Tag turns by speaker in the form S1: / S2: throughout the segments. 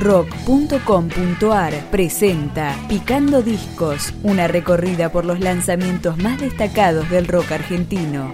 S1: rock.com.ar presenta Picando Discos, una recorrida por los lanzamientos más destacados del rock argentino.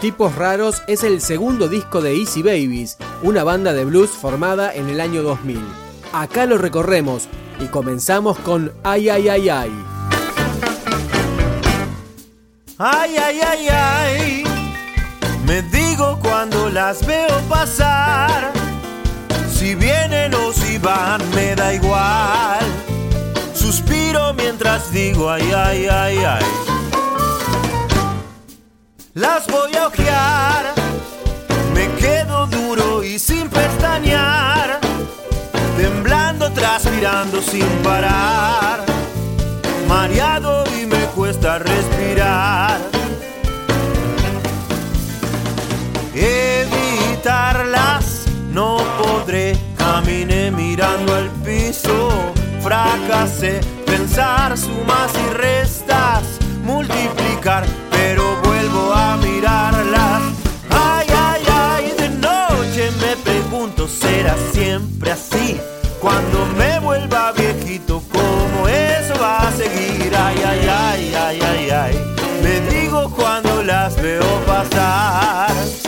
S2: Tipos Raros es el segundo disco de Easy Babies, una banda de blues formada en el año 2000. Acá lo recorremos y comenzamos con Ay Ay Ay Ay.
S3: Ay, ay, ay, ay, me digo cuando las veo pasar, si vienen o si van, me da igual. Suspiro mientras digo ay, ay, ay, ay. Las voy a ojear, me quedo duro y sin pestañear, temblando, transpirando sin parar, mareado y me cuesta respirar. No podré, caminé mirando al piso, fracasé, pensar sumas y restas, multiplicar, pero vuelvo a mirarlas. Ay, ay, ay, de noche me pregunto, ¿será siempre así? Cuando me vuelva viejito, ¿cómo eso va a seguir? Ay, ay, ay, ay, ay, ay. Me digo cuando las veo pasar.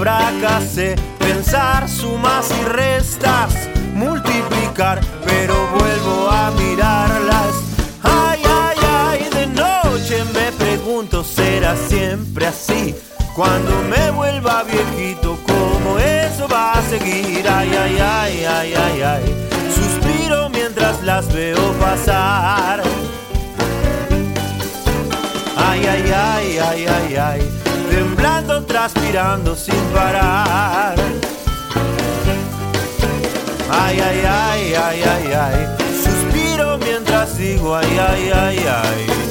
S3: Fracasé, pensar sumas y restas, multiplicar, pero vuelvo a mirarlas. Ay, ay, ay, de noche me pregunto, ¿será siempre así? Cuando me vuelva viejito, ¿cómo eso va a seguir? Ay, ay, ay, ay, ay, ay. Suspiro mientras las veo pasar. Ay, ay, ay, ay, ay, ay. Temblando, transpirando sin parar. Ay, ay, ay, ay, ay, ay. Suspiro mientras digo ay, ay, ay, ay.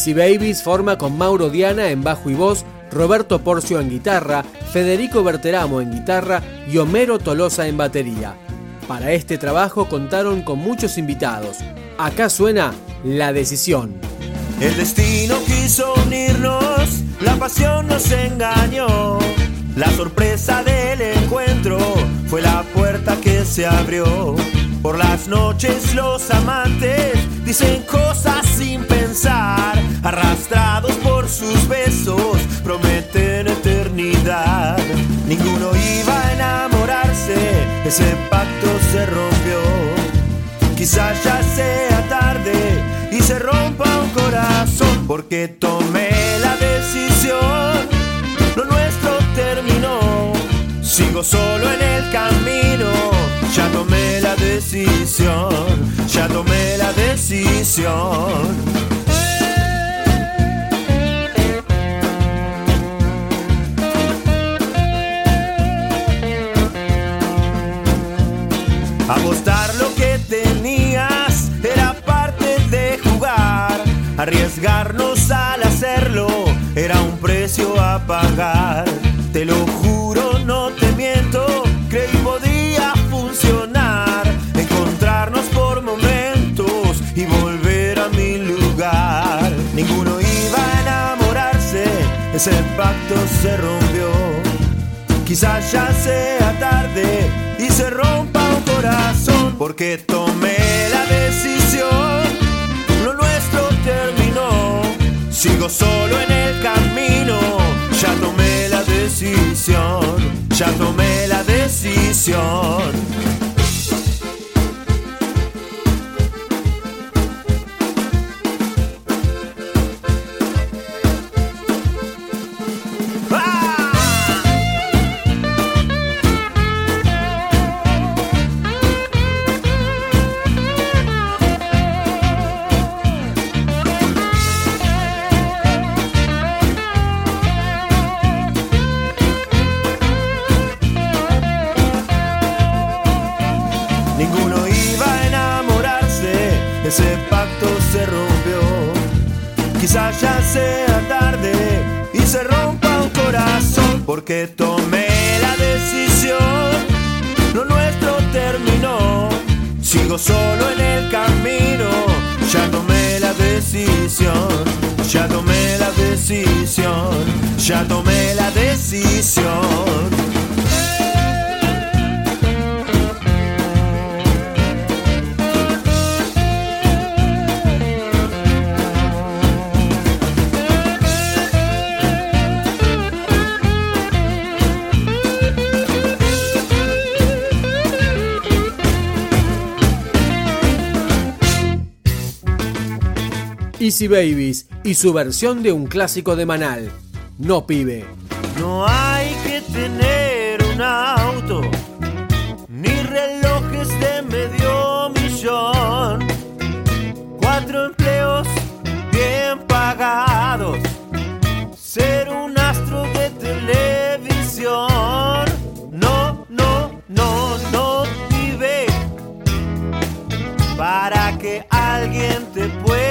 S2: Easy Babies forma con Mauro Diana en bajo y voz, Roberto Porcio en guitarra, Federico Berteramo en guitarra y Homero Tolosa en batería. Para este trabajo contaron con muchos invitados. Acá suena La Decisión.
S3: El destino quiso unirnos, la pasión nos engañó. La sorpresa del encuentro fue la puerta que se abrió. Por las noches los amantes dicen cosas ese pacto se rompió. Quizás ya sea tarde y se rompa un corazón porque tomé la decisión. Lo nuestro terminó. Sigo solo en el camino. Ya tomé la decisión. Ya tomé la decisión. Arriesgarnos al hacerlo era un precio a pagar. Te lo juro, no te miento, creí podía funcionar. Encontrarnos por momentos y volver a mi lugar. Ninguno iba a enamorarse, ese pacto se rompió. Quizás ya sea tarde y se rompa un corazón porque tomé. Sigo solo en el camino, ya tomé la decisión, ya tomé la decisión. Porque tomé la decisión, lo nuestro terminó. Sigo solo en el camino, ya tomé la decisión, ya tomé la decisión, ya tomé la decisión.
S2: Easy Babies y su versión de un clásico de Manal, No Pibe.
S3: No hay que tener un auto, ni relojes de medio millón, cuatro empleos bien pagados, ser un astro de televisión. No, no, no, no, pibe, para que alguien te pueda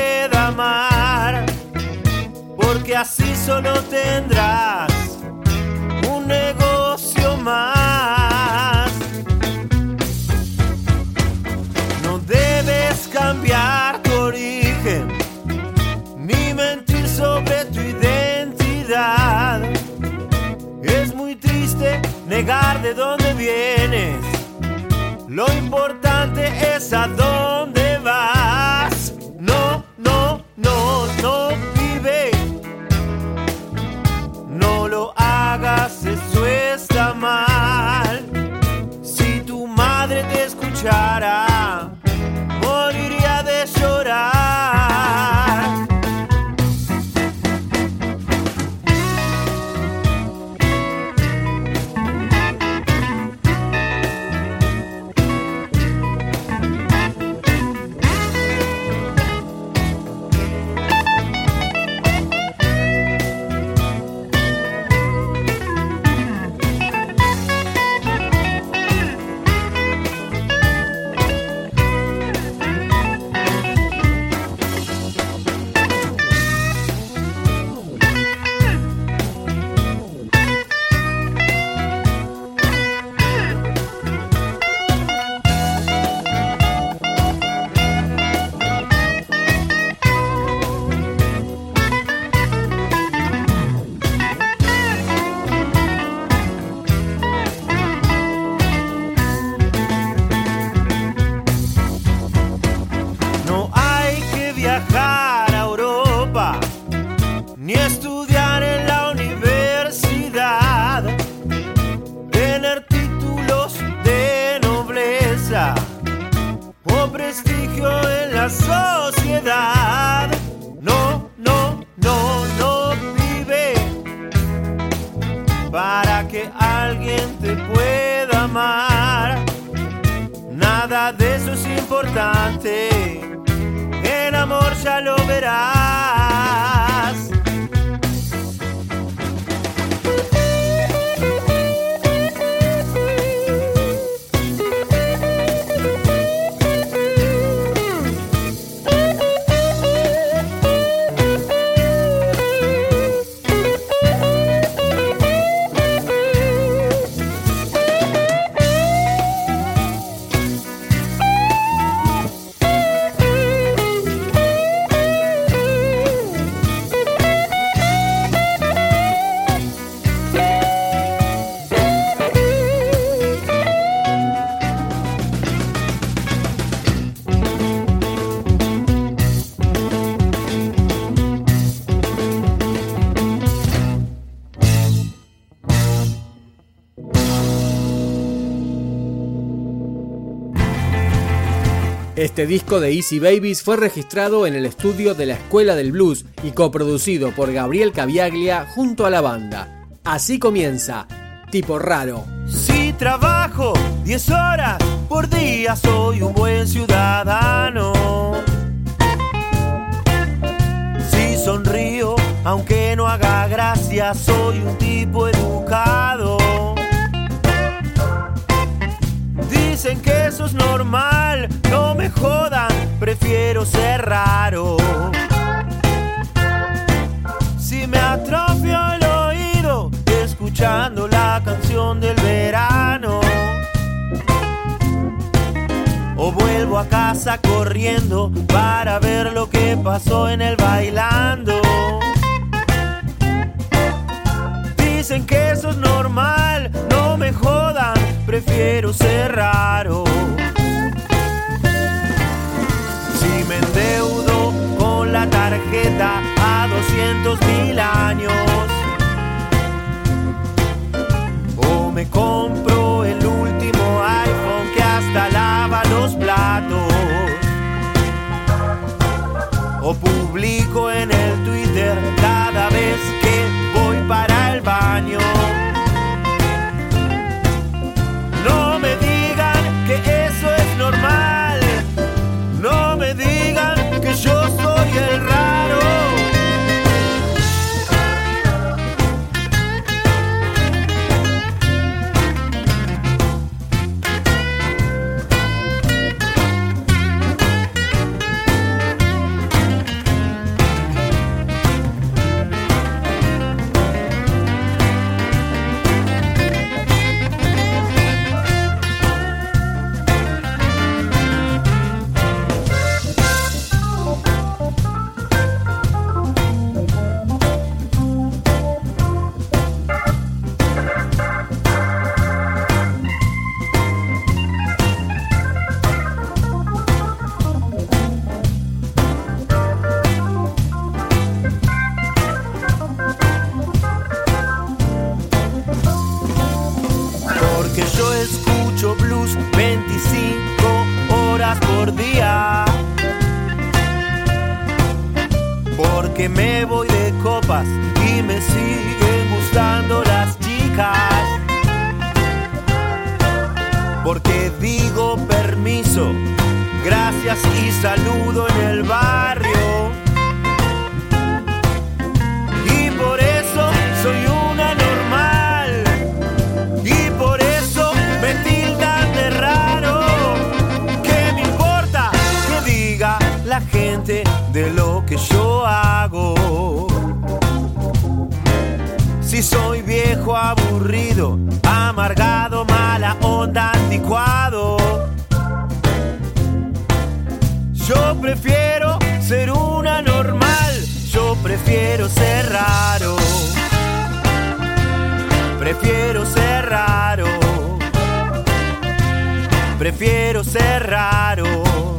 S3: porque así solo tendrás un negocio más. No debes cambiar tu origen, ni mentir sobre tu identidad. Es muy triste negar de dónde vienes. Lo importante es a dónde vas. Te escuchara, No, no, no, no vive para que alguien te pueda amar. Nada de eso es importante. En amor ya lo verás.
S2: Este disco de Easy Babies fue registrado en el estudio de la Escuela del Blues y coproducido por Gabriel Caviaglia junto a la banda. Así comienza, tipo raro.
S3: Si trabajo 10 horas por día, soy un buen ciudadano. Si sonrío, aunque no haga gracia, soy un tipo Dicen que eso es normal, no me jodan, prefiero ser raro. Si me atrofio el oído escuchando la canción del verano. O vuelvo a casa corriendo para ver lo que pasó en el bailando. Dicen que eso es normal, no me jodan, prefiero ser raro. Si me endeudo con la tarjeta a 200 mil años, o me compro el último iPhone que hasta lava los platos, o Porque me voy de copas y me siguen gustando las chicas. Porque digo permiso, gracias y saludo en el barrio. Y por eso soy una normal. Y por eso me tildan de raro. ¿Qué me importa que diga la gente de lo que yo Si soy viejo, aburrido, amargado, mala onda, anticuado. Yo prefiero ser una normal. Yo prefiero ser raro. Prefiero ser raro. Prefiero ser raro.